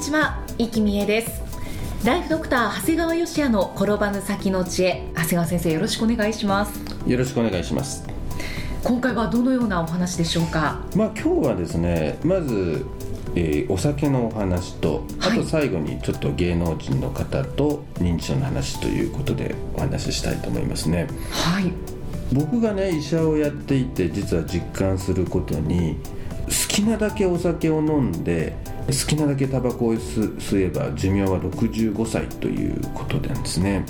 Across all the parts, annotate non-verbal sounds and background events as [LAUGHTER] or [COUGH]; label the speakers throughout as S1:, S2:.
S1: ちは、生きみえです。ライフドクター長谷川芳也の転ばぬ先の知恵。長谷川先生よろしくお願いします。
S2: よろしくお願いします。
S1: 今回はどのようなお話でしょうか？
S2: まあ今日はですね、まず、えーお酒のお話と、あ
S1: はい。
S2: と最後にちょっと芸能人の方と認知症の話ということでお話ししたいと思いますね。
S1: はい。
S2: 僕がね医者をやっていて実は実感することに好きなだけお酒を飲んで好きなだけタバコを吸吸えば寿命は65歳ということなんですね。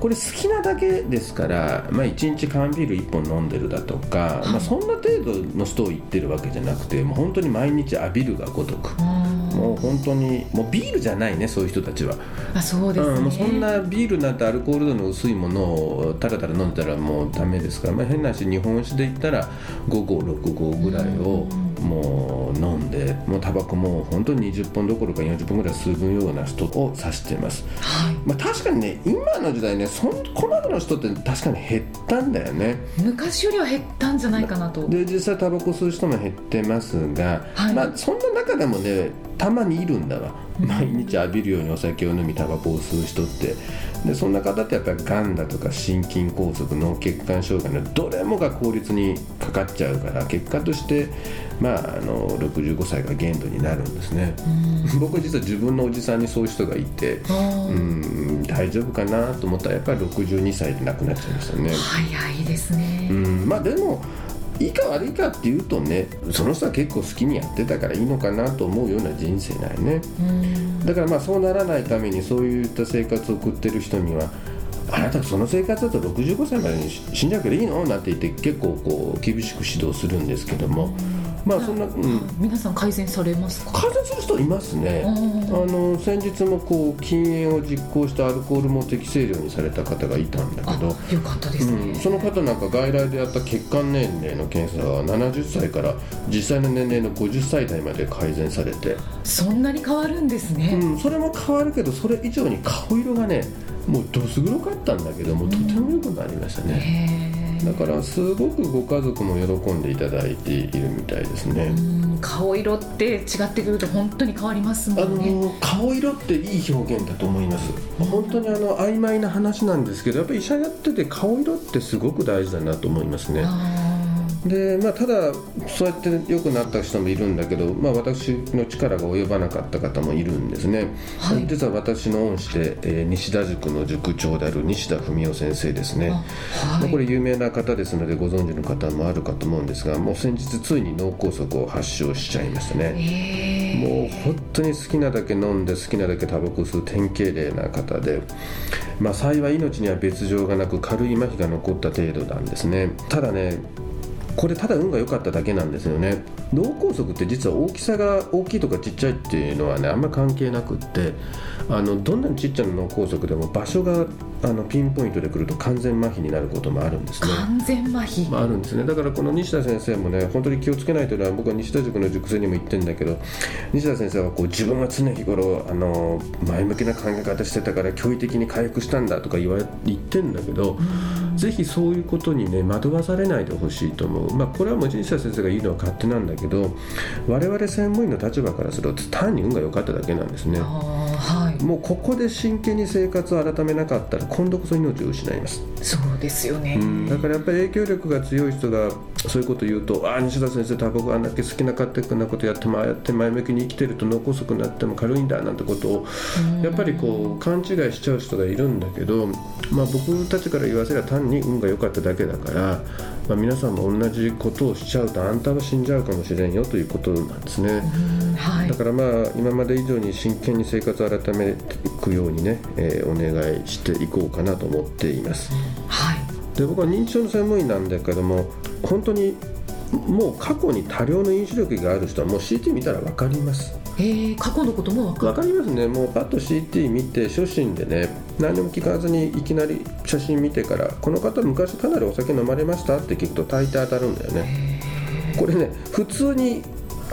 S2: これ好きなだけですから、まあ、1日缶ビール1本飲んでるだとか、まあ、そんな程度の人を言ってるわけじゃなくてもう本当に毎日浴びるがごとくもう本当にもうビールじゃないねそういう人たちは、
S1: あそうですね、
S2: うん、もうそんなビールなんてアルコール度の薄いものをたらたら飲んだらもうダメですから、まあ、変な話日本酒で言ったら5合6合ぐらいをもう飲んでもうタバコも本当に20本どころか40本ぐらい吸うような人を指しています。
S1: はい。
S2: まあ、確かにね今の時代ねそこまでの人って確かに減ったんだよね。
S1: 昔よりは減ったんじゃないかなと。
S2: で実際タバコ吸う人も減ってますが、
S1: はい。
S2: まあ、そんな中でもねたまにいるんだわ [LAUGHS] 毎日浴びるようにお酒を飲みタバコを吸う人って。でそんな方ってやっぱりがんだとか心筋梗塞脳血管障害のどれもが効率にかかっちゃうから結果として、まあ、あの65歳が限度になるんですね。[LAUGHS] 僕実は自分のおじさんにそういう人がいてうん大丈夫かなと思ったらやっぱり62歳で亡くなっちゃいましたね。
S1: 早いですね、
S2: うんまあでもいいか悪いかっていうとねその人は結構好きにやってたからいいのかなと思うような人生だよね。
S1: うん。
S2: だからまあそうならないためにそういった生活を送ってる人にはあなたその生活だと65歳までに死んじゃうけどいいの？なんて言って結構こう厳しく指導するんですけどもまあそんな、うん、
S1: 皆さん改善されますか？
S2: 改善する人いますね。あの先日もこう禁煙を実行したアルコールも適正量にされた方がいたんだけ
S1: あ
S2: ど、
S1: よかったです
S2: うん、
S1: ね、
S2: その方なんか外来でやった血管年齢の検査は70歳から実際の年齢の50歳代まで改善されて、
S1: そんなに変わるんですね、
S2: うん、それも変わるけどそれ以上に顔色がねもうどす黒かったんだけどもとても良くなりましたね、だからすごくご家族も喜んでいただいているみたいですね、
S1: うん顔色って違ってくると本当に変わりますも
S2: あ
S1: んね、
S2: の顔色っていい表現だと思います。本当にあの曖昧な話なんですけどやっぱり医者やってて顔色ってすごく大事だなと思いますね。
S1: あ
S2: でまあ、ただ、そうやって良くなった人もいるんだけど、まあ、私の力が及ばなかった方もいるんですね、
S1: はい。
S2: 実は私の恩師で、えー西田塾の塾長である西田文夫先生ですね、
S1: はい。
S2: まあこれ有名な方ですのでご存知の方もあるかと思うんですがもう先日ついに脳梗塞を発症しちゃいましたね。
S1: えー。
S2: もう本当に好きなだけ飲んで好きなだけタバコ吸う典型例な方で、まあ、幸い命には別状がなく軽い麻痺が残った程度なんですね。ただねこれただ運が良かっただけなんですよね。脳梗塞って実は大きさが大きいとかちっちゃいっていうのはねあんまり関係なくってあのどんなにちっちゃな脳梗塞でも場所があのピンポイントで来ると完全麻痺になることもあるんですね。
S1: 完全麻痺、
S2: まあ、あるんですね。だからこの西田先生もね本当に気をつけないというのは僕は西田塾の塾生にも言ってるんだけど西田先生はこう自分は常日頃あの前向きな考え方してたから驚異的に回復したんだとか言われ言ってるんだけどぜひそういうことにね惑わされないでほしいと思う、まあ、これはもう人生先生が言うのは勝手なんだけど我々専門医の立場からすると単に運が良かっただけなんですね。
S1: あはい。
S2: もうここで真剣に生活を改めなかったら今度こそ命を失います。
S1: そうですよね、
S2: うん、だからやっぱり影響力が強い人がそういうことを言うとああ西田先生タバコあんだけ好きな勝手なことやってもああやって前向きに生きてると脳梗塞になっても軽いんだなんてことをやっぱりこう勘違いしちゃう人がいるんだけど、まあ、僕たちから言わせれば単に運が良かっただけだから、まあ、皆さんも同じことをしちゃうとあんたは死んじゃうかもしれんよということなんですね。
S1: うん。はい。
S2: だからまあ今まで以上に真剣に生活を改めていくようにね、えーお願いしていこうかなと思っています。
S1: はい。
S2: で僕は認知症の専門医なんだけども本当にもう過去に多量の飲酒力がある人はもう CT 見たら分かります。
S1: えー、過去のことも分かる。
S2: 分かりますね。もうパッと CT 見て初心でね何も聞かずにいきなり写真見てからこの方昔かなりお酒飲まれましたって聞くと大抵当たるんだよね。これね普通に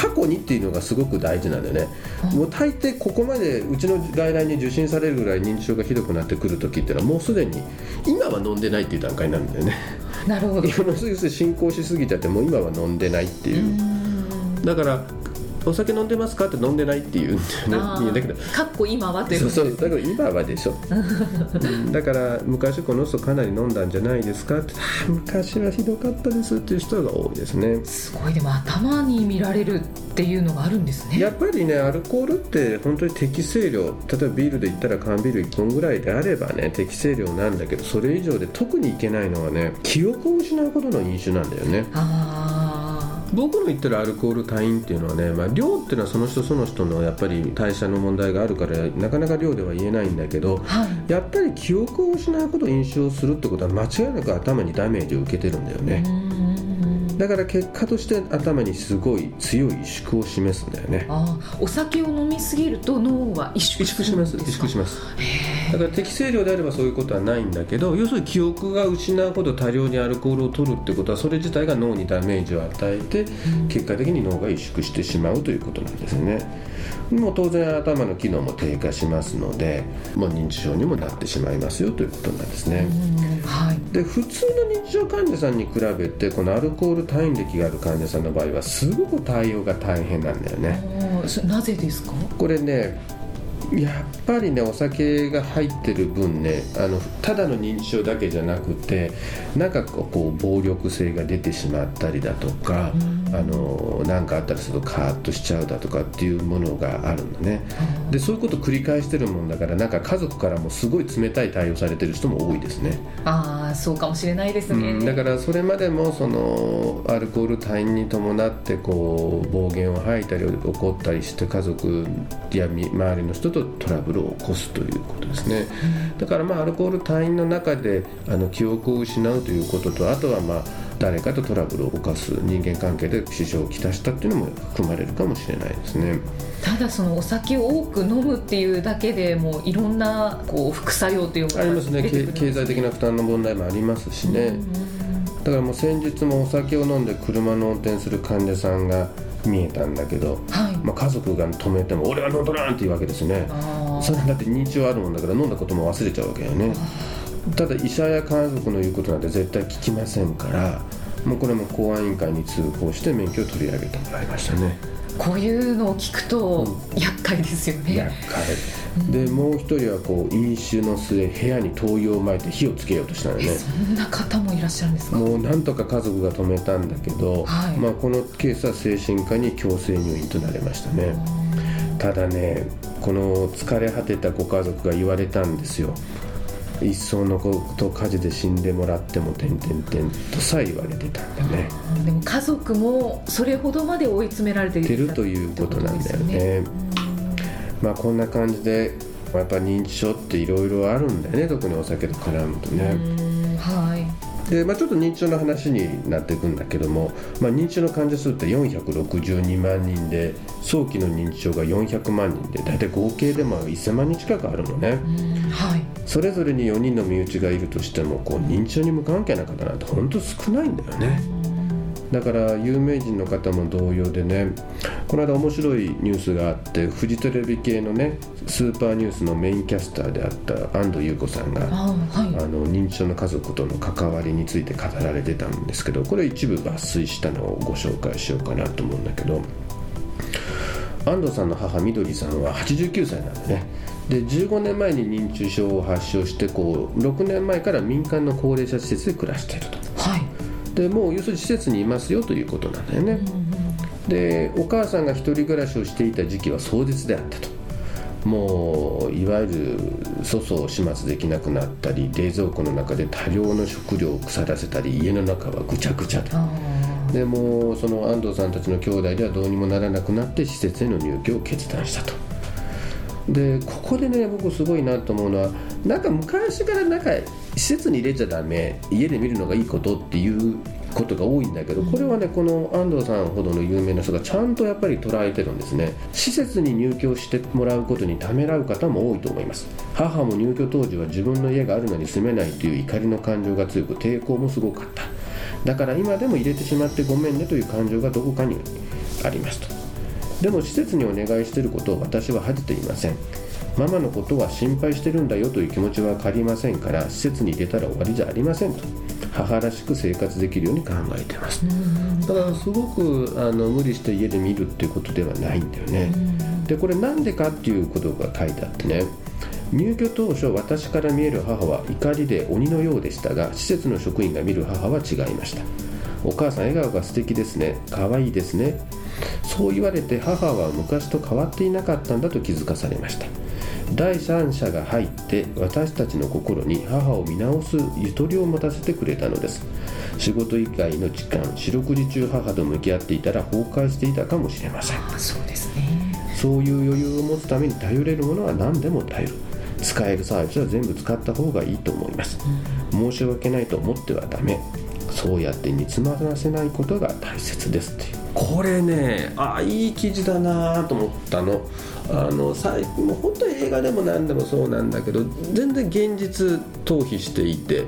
S2: 過去にっていうのがすごく大事なんだよね、もう大抵ここまでうちの外来に受診されるぐらい認知症がひどくなってくる時っていうのはもうすでに今は飲んでないっていう段階になるんだよね。
S1: なるほど。[LAUGHS]
S2: 今のすぎ進行しすぎちゃってもう今は飲んでないっていう。だからお酒飲んでますか？って飲んでないっていうんだよね。だけど。
S1: かっこ今はという
S2: そうそうだから今はでしょ。うんだから昔この人かなり飲んだんじゃないですかって。昔はひどかったですっていう人が多いですね。
S1: すごい。でも頭に見られるっていうのがあるんですね。
S2: やっぱりねアルコールって本当に適正量例えばビールで言ったら缶ビール1本ぐらいであればね適正量なんだけどそれ以上で特にいけないのはね記憶を失うほどの飲酒なんだよね。
S1: ああ
S2: 僕の言ってるアルコール多飲っていうのはね、まあ、量っていうのはその人その人のやっぱり代謝の問題があるからなかなか量では言えないんだけど、
S1: はい、
S2: やっぱり記憶を失うほど飲酒をするってことは間違いなく頭にダメージを受けてるんだよねだから結果として頭にすごい強い萎縮を示すんだよね。
S1: あお酒を飲みすぎると脳は
S2: 萎縮します萎縮します。だから適正量であればそういうことはないんだけど要するに記憶が失うほど多量にアルコールを取るってことはそれ自体が脳にダメージを与えて、結果的に脳が萎縮してしまうということなんですねもう当然頭の機能も低下しますのでもう認知症にもなってしまいますよということなんですね、
S1: はい、
S2: で普通の認知症患者さんに比べてこのアルコール退院歴がある患者さんの場合はすごく対応が大変なんだよね。
S1: なぜですか？
S2: これねやっぱりねお酒が入ってる分ねあのただの認知症だけじゃなくてなんかこう暴力性が出てしまったりだとか、うん、あのなんかあったりするとカーッとしちゃうだとかっていうものがあるんだね、うん、でそういうことを繰り返してるもんだからなんか家族からもすごい冷たい対応されてる人も多いですね。
S1: ああそうかもしれないですね、
S2: うん、だからそれまでもそのアルコール退院に伴ってこう暴言を吐いたり怒ったりして家族や周りの人とトラブルを起こすということですね、だからまあアルコール退院の中であの記憶を失うということとあとはまあ誰かとトラブルを犯す人間関係で支障をきたしたっていうのも含まれるかもしれないですね。
S1: ただそのお酒を多く飲むっていうだけでもいろんなこう副作用という
S2: ありますね。経済的な負担の問題もありますしね、だからもう先日もお酒を飲んで車の運転する患者さんが見えたんだけど、
S1: はい、
S2: まあ、家族が止めても「俺は飲んどらん!」って言うわけですね。それだって認知症あるもんだから飲んだことも忘れちゃうわけよねただ医者や家族の言うことなんて絶対聞きませんからもうこれも公安委員会に通報して免許を取り上げてもらいましたね。
S1: こういうのを聞くと厄介ですよね、
S2: 厄介。でもう一人はこう飲酒の末部屋に灯油をまいて火をつけようとしたのね。
S1: そんな方もいらっしゃるんですか？
S2: もうなんとか家族が止めたんだけど、
S1: はい、
S2: まあ、このケースは精神科に強制入院となりましたね。ただねこの疲れ果てたご家族が言われたんですよ一層のこと火事で死んでもらっても点々点とさえ言われてたんだね。
S1: でも家族もそれほどまで追い詰められて
S2: いるということなんだよね、ね、まあこんな感じでやっぱ認知症っていろいろあるんだよね。特にお酒と絡むとね。
S1: はい。
S2: でまあ、ちょっと認知症の話になっていくんだけども、まあ、認知症の患者数って462万人で早期の認知症が400万人で大体合計でまあ1000万人近くあるのね、
S1: はい、
S2: それぞれに4人の身内がいるとしてもこう認知症に無関係な方なんて本当少ないんだよね。だから有名人の方も同様でねこの間面白いニュースがあってフジテレビ系のねスーパーニュースのメインキャスターであった安藤優子さんが
S1: あ、はい、
S2: あの認知症の家族との関わりについて語られてたんですけどこれ一部抜粋したのをご紹介しようかなと思うんだけど安藤さんの母みどりさんは89歳なんでね。で15年前に認知症を発症してこう6年前から民間の高齢者施設で暮らしていると。
S1: はい。
S2: でもう要するに施設にいますよということなんだよね、でお母さんが一人暮らしをしていた時期は壮絶であったと。もういわゆる粗相を始末できなくなったり冷蔵庫の中で多量の食料を腐らせたり家の中はぐちゃぐちゃとでもうその安藤さんたちの兄弟ではどうにもならなくなって施設への入居を決断したと。でここでね僕すごいなと思うのはなんか昔から仲施設に入れちゃダメ家で見るのがいいことっていうことが多いんだけどこれはねこの安藤さんほどの有名な人がちゃんとやっぱり捉えてるんですね。施設に入居してもらうことにためらう方も多いと思います。母も入居当時は自分の家があるのに住めないという怒りの感情が強く抵抗もすごかっただから今でも入れてしまってごめんねという感情がどこかにありますと。でも施設にお願いしていることを私は恥じていません。ママのことは心配してるんだよという気持ちは分かりませんから施設に入れたら終わりじゃありませんと。母らしく生活できるように考えてます。だからすごくあの無理して家で見るっていうことではないんだよね。でこれなんでかっていうことが書いてあってね入居当初私から見える母は怒りで鬼のようでしたが施設の職員が見る母は違いました。お母さん笑顔が素敵ですね。可愛いですね。そう言われて母は昔と変わっていなかったんだと気づかされました。第三者が入って私たちの心に母を見直すゆとりを持たせてくれたのです。仕事以外の時間四六時中母と向き合っていたら崩壊していたかもしれません。
S1: あそうですね。
S2: そういう余裕を持つために頼れるものは何でも頼る使えるサービスは全部使った方がいいと思います、うん、申し訳ないと思ってはダメ。そうやって煮詰まらせないことが大切ですっていう。これねあいい記事だなと思ったの。あの最もう本当に映画でも何でもそうなんだけど全然現実逃避していて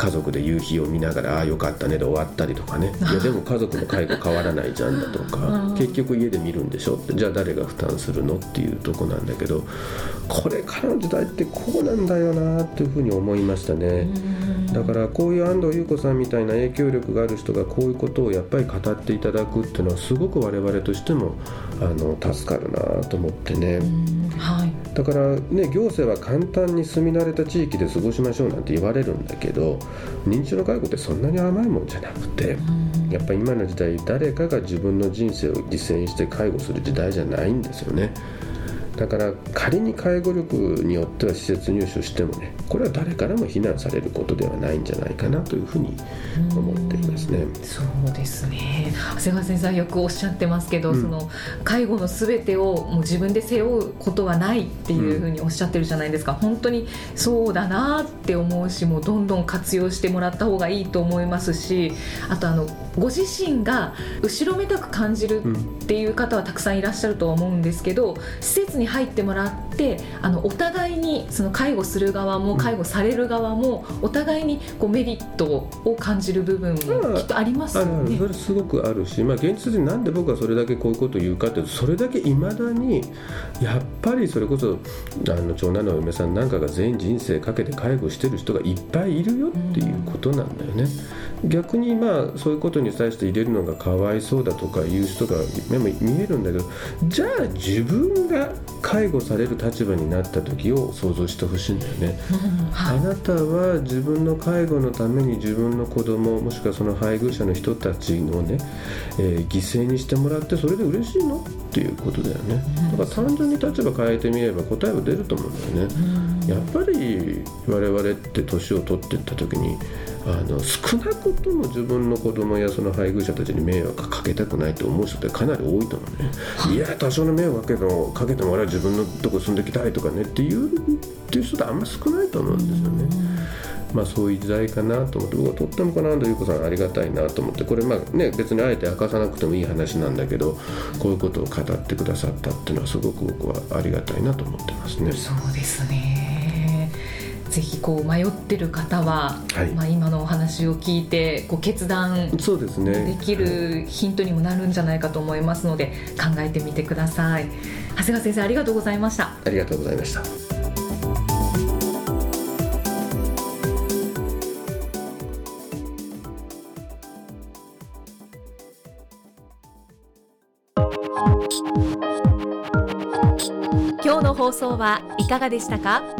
S2: 家族で夕日を見ながらああよかったねで終わったりとかね。[LAUGHS] いやでも家族の介護変わらないじゃんだとか [LAUGHS] 結局家で見るんでしょって。じゃあ誰が負担するのっていうとこなんだけどこれからの時代ってこうなんだよなっていうふうに思いましたね。だからこういう安藤優子さんみたいな影響力がある人がこういうことをやっぱり語っていただくっていうのはすごく我々としてもあの助かるなと思ってね。はい、だからね行政は簡単に住み慣れた地域で過ごしましょうなんて言われるんだけど認知症の介護ってそんなに甘いもんじゃなくてやっぱり今の時代誰かが自分の人生を実践して介護する時代じゃないんですよね。だから仮に介護力によっては施設入所してもねこれは誰からも非難されることではないんじゃないかなというふうに思っていますね。
S1: うそうですね。長谷川先生はよくおっしゃってますけど、うん、その介護のすべてをもう自分で背負うことはないっていうふうにおっしゃってるじゃないですか、うん、本当にそうだなって思うしもうどんどん活用してもらった方がいいと思いますしあとあのご自身が後ろめたく感じるっていう方はたくさんいらっしゃるとは思うんですけど施設に入ってもらってあのお互いにその介護する側も介護される側もお互いにこうメリットを感じる部分もきっとありますよね。
S2: それすごくあるし、まあ、現実になんで僕はそれだけこういうことを言うかというとそれだけいまだにやっぱりそれこそあの長男の嫁さんなんかが全員人生かけて介護してる人がいっぱいいるよっていうことなんだよね。逆にまあそういうことに対して入れるのがかわいそうだとかいう人が見えるんだけどじゃあ自分が介護される立場になった時を想像してほしいんだよね、はい、あなたは自分の介護のために自分の子供もしくはその配偶者の人たちのね、えー、犠牲にしてもらってそれで嬉しいの？っていうことだよね。だから単純に立場変えてみれば答えは出ると思うんだよね。やっぱり我々って年を取っていった時にあの少なくとも自分の子供やその配偶者たちに迷惑かけたくないと思う人ってかなり多いと思うね、い、や多少の迷惑かけてもかけても俺は自分のとこ住んできたいとかねっていうっていう人ってあんま少ないと思うんですよね。まあ、そういう時代かなと思って僕はとってもこの安藤優子さんありがたいなと思ってこれまあね別にあえて明かさなくてもいい話なんだけどこういうことを語ってくださったっていうのはすごく僕はありがたいなと思ってますね。
S1: そうですねぜひこう迷ってる方は、はい、まあ、今のお話を聞いてこう決断できるヒントにもなるんじゃないかと思いますので考えてみてください。長谷川先生ありがとうございました。
S2: ありがとうございました。
S1: 今日の放送はいかがでしたか？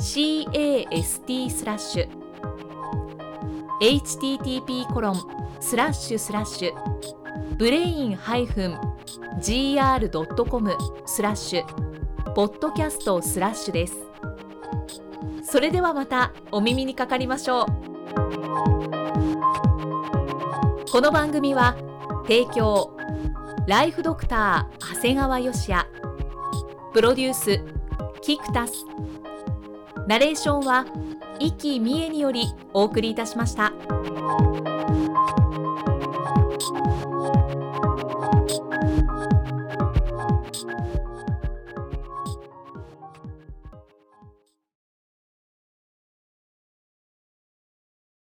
S1: cast スラッシュ http コロンスラッシュスラッシュブレイン -gr.com スラッシュポッドキャストスラッシュです。それではまたお耳にかかりましょう。この番組は提供ライフドクター長谷川芳也。プロデュースキクタス。ナレーションは生きみえによりお送りいたしました。